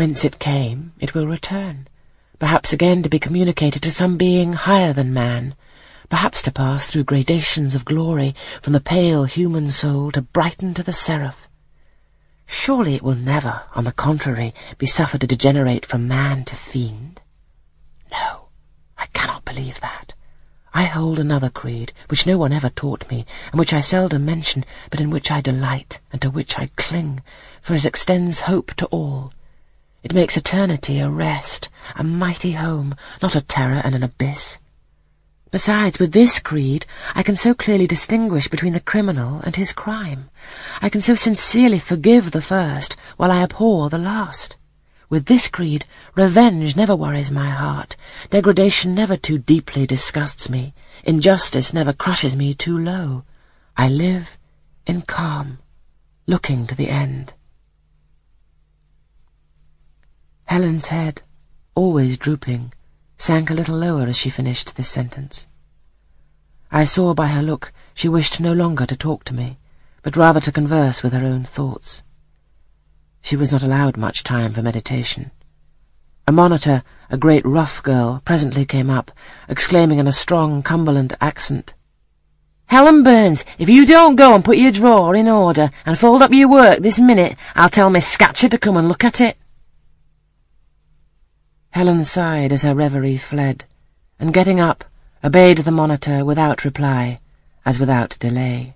Whence it came, it will return, perhaps again to be communicated to some being higher than man, perhaps to pass through gradations of glory from the pale human soul to brighten to the seraph. Surely it will never, on the contrary, be suffered to degenerate from man to fiend. No, I cannot believe that. I hold another creed, which no one ever taught me, and which I seldom mention, but in which I delight, and to which I cling, for it extends hope to all. It makes eternity a rest, a mighty home, not a terror and an abyss. Besides, with this creed, I can so clearly distinguish between the criminal and his crime. I can so sincerely forgive the first, while I abhor the last. With this creed, revenge never worries my heart, degradation never too deeply disgusts me, injustice never crushes me too low. I live in calm, looking to the end. Helen's head, always drooping, sank a little lower as she finished this sentence. I saw by her look she wished no longer to talk to me, but rather to converse with her own thoughts. She was not allowed much time for meditation. A monitor, a great rough girl, presently came up, exclaiming in a strong Cumberland accent, Helen Burns, if you don't go and put your drawer in order and fold up your work this minute, I'll tell Miss Scatcherd to come and look at it. Helen sighed as her reverie fled, and getting up, obeyed the monitor without reply, as without delay.